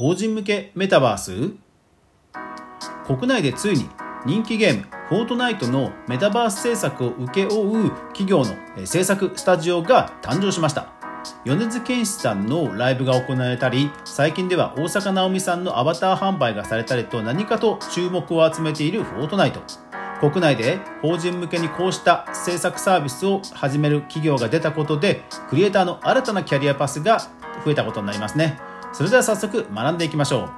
法人向けメタバース？国内でついに人気ゲームフォートナイトのメタバース制作を請け負う企業の制作スタジオが誕生しました。米津玄師さんのライブが行われたり最近では大坂なおみさんのアバター販売がされたりと何かと注目を集めているフォートナイト。国内で法人向けにこうした制作サービスを始める企業が出たことでクリエイターの新たなキャリアパスが増えたことになりますね。それでは早速学んでいきましょう。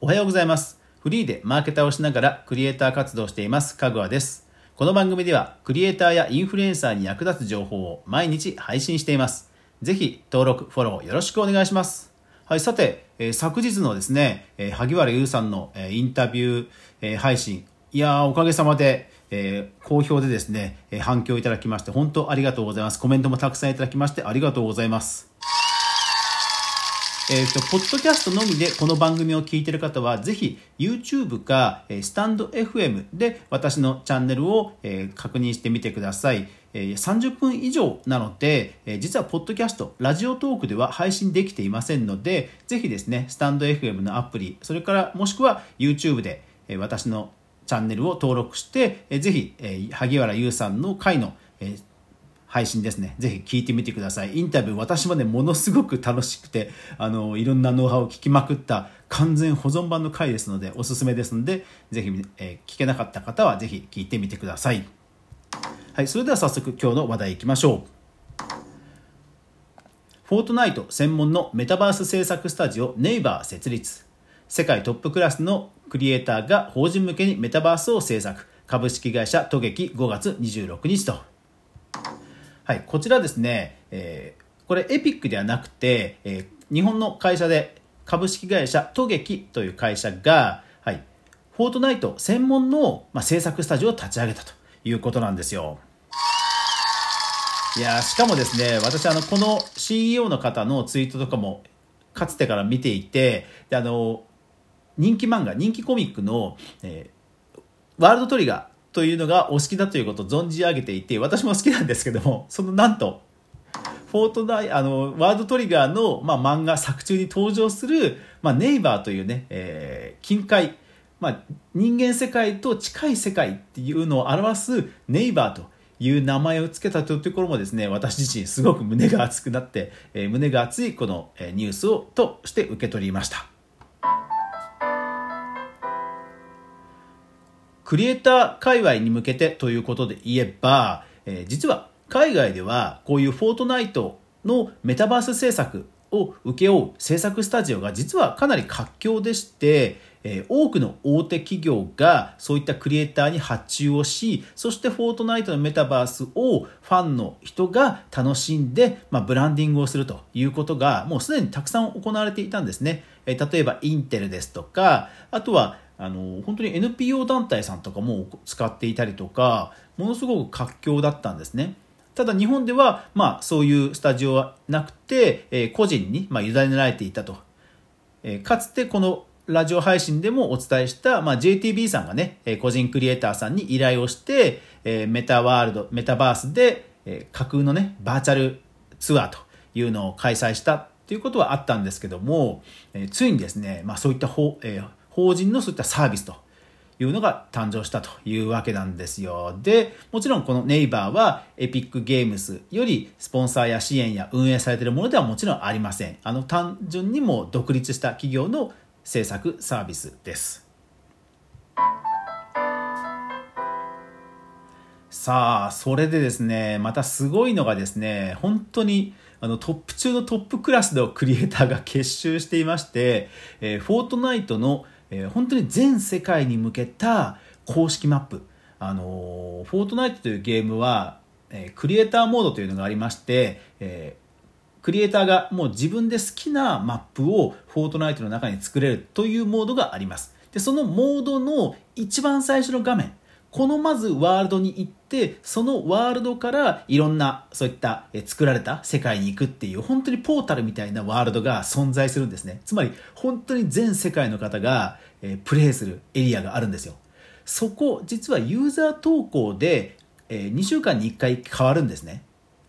おはようございます。フリーでマーケターをしながらクリエイター活動していますかぐわです。この番組ではクリエイターやインフルエンサーに役立つ情報を毎日配信しています。ぜひ登録フォローよろしくお願いします。はい、さて、えー、昨日のですね、えー、萩原優さんの、えー、インタビュー、えー、配信、いやー、おかげさまで、えー、好評でですね、えー、反響いただきまして、本当ありがとうございます。コメントもたくさんいただきまして、ありがとうございます。えっ、ー、と、ポッドキャストのみでこの番組を聞いている方は、ぜひ YouTube か、え、スタンド FM で私のチャンネルを、え、確認してみてください。30分以上なので、実はポッドキャスト、ラジオトークでは配信できていませんので、ぜひですね、スタンド FM のアプリ、それからもしくは YouTube で、私のチャンネルを登録して、ぜひ、萩原優さんの回の、配信ですね。ぜひ聞いてみてください。インタビュー、私もね、ものすごく楽しくて、あの、いろんなノウハウを聞きまくった完全保存版の回ですので、おすすめですので、ぜひ、えー、聞けなかった方はぜひ聞いてみてください。はい、それでは早速今日の話題いきましょう。フォートナイト専門のメタバース制作スタジオネイバー設立。世界トップクラスのクリエイターが法人向けにメタバースを制作。株式会社トゲキ5月26日と。はい、こちらですね、えー、これエピックではなくて、えー、日本の会社で株式会社トゲキという会社が、はい、フォートナイト専門の、まあ、制作スタジオを立ち上げたということなんですよ。いやしかもですね、私あの、この CEO の方のツイートとかもかつてから見ていて、であの、人気漫画、人気コミックの、えー、ワールドトリガー、というのがお好きだということを存じ上げていて、私も好きなんですけども、そのなんと、フォートナイ、あの、ワードトリガーの、まあ、漫画作中に登場する、まあ、ネイバーというね、えー、近海、まあ、人間世界と近い世界っていうのを表すネイバーという名前を付けたというところもですね、私自身すごく胸が熱くなって、えー、胸が熱いこのニュースをとして受け取りました。クリエイター界隈に向けてということで言えば、えー、実は海外ではこういうフォートナイトのメタバース制作を請け負う制作スタジオが実はかなり活況でして、えー、多くの大手企業がそういったクリエイターに発注をし、そしてフォートナイトのメタバースをファンの人が楽しんで、まあ、ブランディングをするということがもうすでにたくさん行われていたんですね。えー、例えばインテルですとか、あとはあの本当に NPO 団体さんとかも使っていたりとかものすごく活況だったんですね。ただ日本では、まあ、そういうスタジオはなくて、えー、個人に、まあ、委ねられていたと、えー、かつてこのラジオ配信でもお伝えした、まあ、JTB さんがね、えー、個人クリエイターさんに依頼をして、えー、メタワールドメタバースで、えー、架空のねバーチャルツアーというのを開催したということはあったんですけども、えー、ついにですね、まあ、そういった法、えー、法人のそういったサービスというのが誕生したというわけなんですよ。で、もちろんこのネイバーはエピックゲームスよりスポンサーや支援や運営されているものではもちろんありません。あの単純にも独立した企業の制作サービスです。さあ、それでですね、またすごいのがですね、本当にあのトップ中のトップクラスのクリエイターが結集していまして、えー、フォートナイトのえー、本当に全世界に向けた公式マップ。あのー、フォートナイトというゲームは、えー、クリエイターモードというのがありまして、え、クリエイターがもう自分で好きなマップをフォートナイトの中に作れるというモードがあります。で、そのモードの一番最初の画面、このまずワールドに行って、そのワールドからいろんなそういった作られた世界に行くっていう本当にポータルみたいなワールドが存在するんですね。つまり本当に全世界の方がプレイするエリアがあるんですよ。そこ実はユーザー投稿で2週間に1回変わるんですね。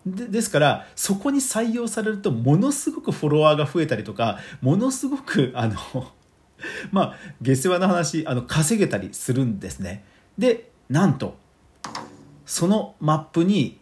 でですからそこに採用されるとものすごくフォロワーが増えたりとかものすごくあの まあ下世話な話あの稼げたりするんですねでなんとそのマップに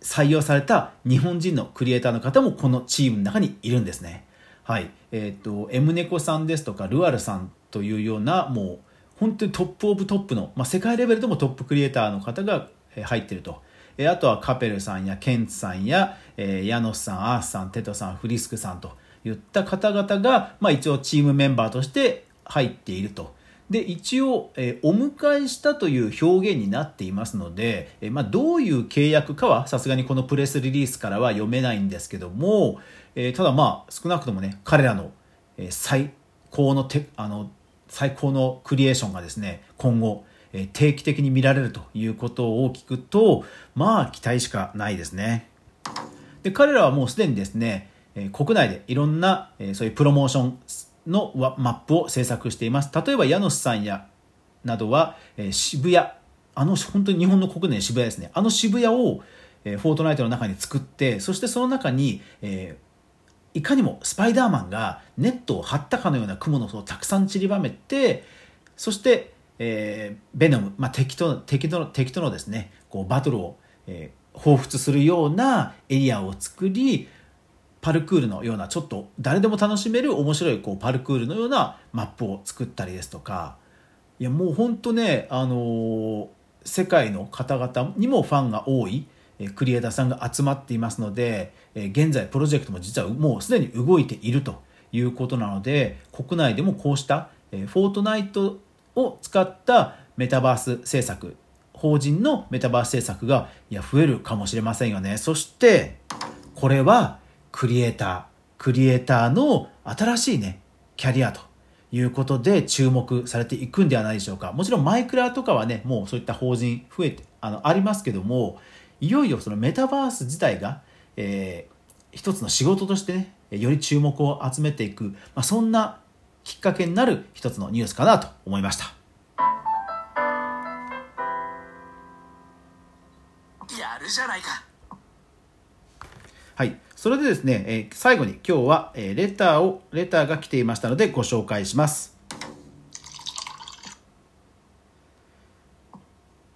採用された日本人のクリエイターの方もこのチームの中にいるんですね。はい。えっ、ー、と M 猫さんですとかルアルさんというようなもう本当にトップオブトップの、まあ、世界レベルでもトップクリエイターの方が入ってると。あとはカペルさんやケンツさんや、えー、ヤノスさん、アースさん、テトさん、フリスクさんといった方々が、まあ、一応チームメンバーとして入っていると。で一応、えー、お迎えしたという表現になっていますので、えー、まあ、どういう契約かはさすがにこのプレスリリースからは読めないんですけども、えー、ただまあ少なくともね彼らの、え最高のてあの最高のクリエーションがですね今後え定期的に見られるということを聞くとまあ期待しかないですね。で彼らはもうすでにですね国内でいろんなそういうプロモーションのマップを制作しています。例えばヤノスさんやなどはえ渋谷あの本当に日本の国内の渋谷ですね。あの渋谷をえフォートナイトの中に作ってそしてその中に、え、いかにもスパイダーマンがネットを張ったかのような雲の巣をたくさん散りばめてそしてえー、ベノム、まあ、敵と敵との敵とのですねこうバトルを、えー、彷彿するようなエリアを作りパルクールのようなちょっと誰でも楽しめる面白いこうパルクールのようなマップを作ったりですとかいやもう本当ね、あのー、世界の方々にもファンが多いクリエイターさんが集まっていますので現在プロジェクトも実はもうすでに動いているということなので国内でもこうしたフォートナイトを使ったメタバース制作法人のメタバース制作がいや増えるかもしれませんよね。そしてこれはクリエイタークリエイターの新しいねキャリアということで注目されていくんではないでしょうか。もちろんマイクラとかはねもうそういった法人増えてあのありますけどもいよいよそのメタバース自体が、えー、一つの仕事としてねより注目を集めていく、まあ、そんなきっかけになる一つのニュースかなと思いました。やるじゃないか。はいそれでですね、えー、最後に今日は、えー、レターをレターが来ていましたのでご紹介します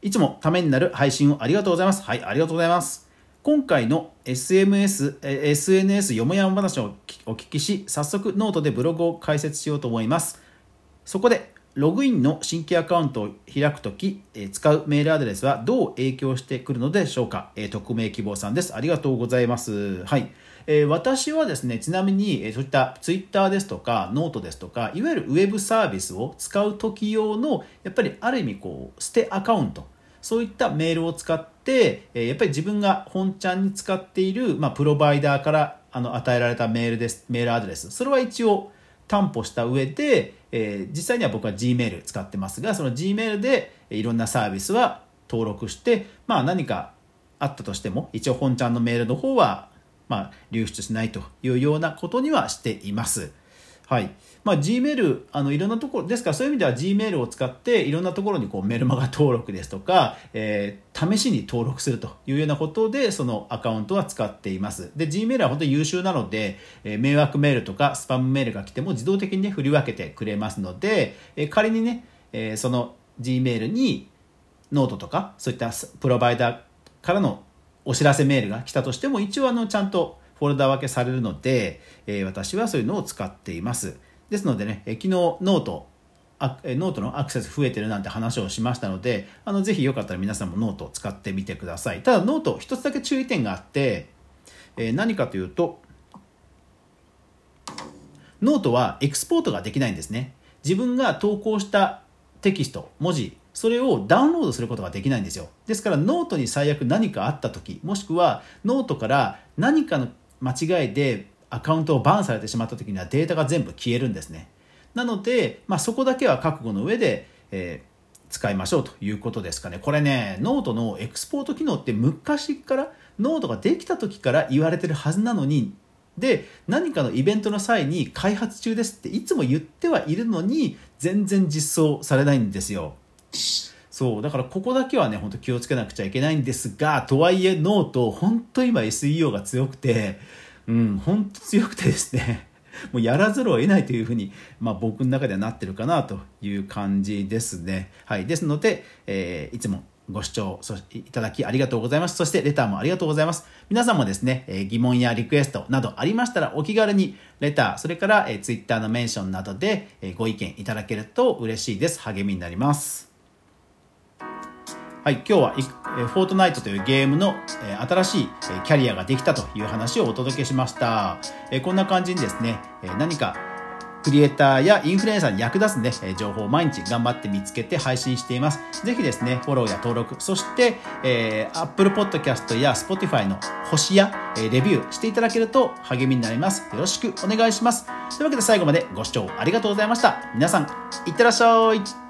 いつもためになる配信をありがとうございます。はい、ありがとうございます。今回の SMS、SNS よもやま話をお聞きし、早速ノートでブログを開設しようと思います。そこで、ログインの新規アカウントを開くとき、使うメールアドレスはどう影響してくるのでしょうか、え匿名希望さんです。ありがとうございます。はい。え私はですね、ちなみに、えそういったツイッターですとか、ノートですとか、いわゆるウェブサービスを使うとき用の、やっぱりある意味こう、捨てアカウント、そういったメールを使って、えやっぱり自分が本ちゃんに使っている、まあ、プロバイダーからあの与えられたメールです、メールアドレス。それは一応担保した上で、えー、実際には僕は Gmail 使ってますが、その Gmail でいろんなサービスは登録して、まあ何かあったとしても、一応本ちゃんのメールの方は、まあ流出しないというようなことにはしています。はい。まあ、Gmail、あの、いろんなところ、ですからそういう意味では Gmail を使って、いろんなところにこうメルマガ登録ですとか、えー、試しに登録するというようなことで、そのアカウントは使っています。で、Gmail は本当に優秀なので、え、迷惑メールとかスパムメールが来ても自動的にね、振り分けてくれますので、え、仮にね、え、その Gmail にノートとか、そういったプロバイダーからのお知らせメールが来たとしても、一応あの、ちゃんとフォルダ分けされるので、え、私はそういうのを使っています。ですのでね、え昨日 note note のアクセス増えてるなんて話をしましたので、あのぜひよかったら皆さんもノートを使ってみてください。ただノート一つだけ注意点があって、えー、何かというと、ノートはエクスポートができないんですね。自分が投稿したテキスト、文字、それをダウンロードすることができないんですよ。ですからノートに最悪何かあった時、もしくはノートから何かの間違いでアカウントをバンされてしまった時にはデータが全部消えるんですね。なので、まあ、そこだけは覚悟の上で、えー、使いましょうということですかね。これね、ノートのエクスポート機能って昔からノートができた時から言われてるはずなのに、で、何かのイベントの際に開発中ですっていつも言ってはいるのに、全然実装されないんですよ。そうだからここだけはね本当気をつけなくちゃいけないんですがとはいえノート本当今 SEO が強くてうん本当強くてですねもうやらざるを得ないというふうに、まあ、僕の中ではなってるかなという感じですね。はい、ですので、えー、いつもご視聴いただきありがとうございます。そしてレターもありがとうございます。皆さんもですね、え疑問やリクエストなどありましたらお気軽にレター、それから、え Twitter のメンションなどで、えご意見いただけると嬉しいです。励みになります。はい、今日は、えフォートナイトというゲームの、え新しい、えキャリアができたという話をお届けしました。えこんな感じにですね、え何かクリエイターやインフルエンサーに役立つね、情報を毎日頑張って見つけて配信しています。ぜひですね、フォローや登録、そして、えー、Apple Podcast や Spotify の星や、えレビューしていただけると励みになります。よろしくお願いします。というわけで最後までご視聴ありがとうございました。皆さん、いってらっしゃい。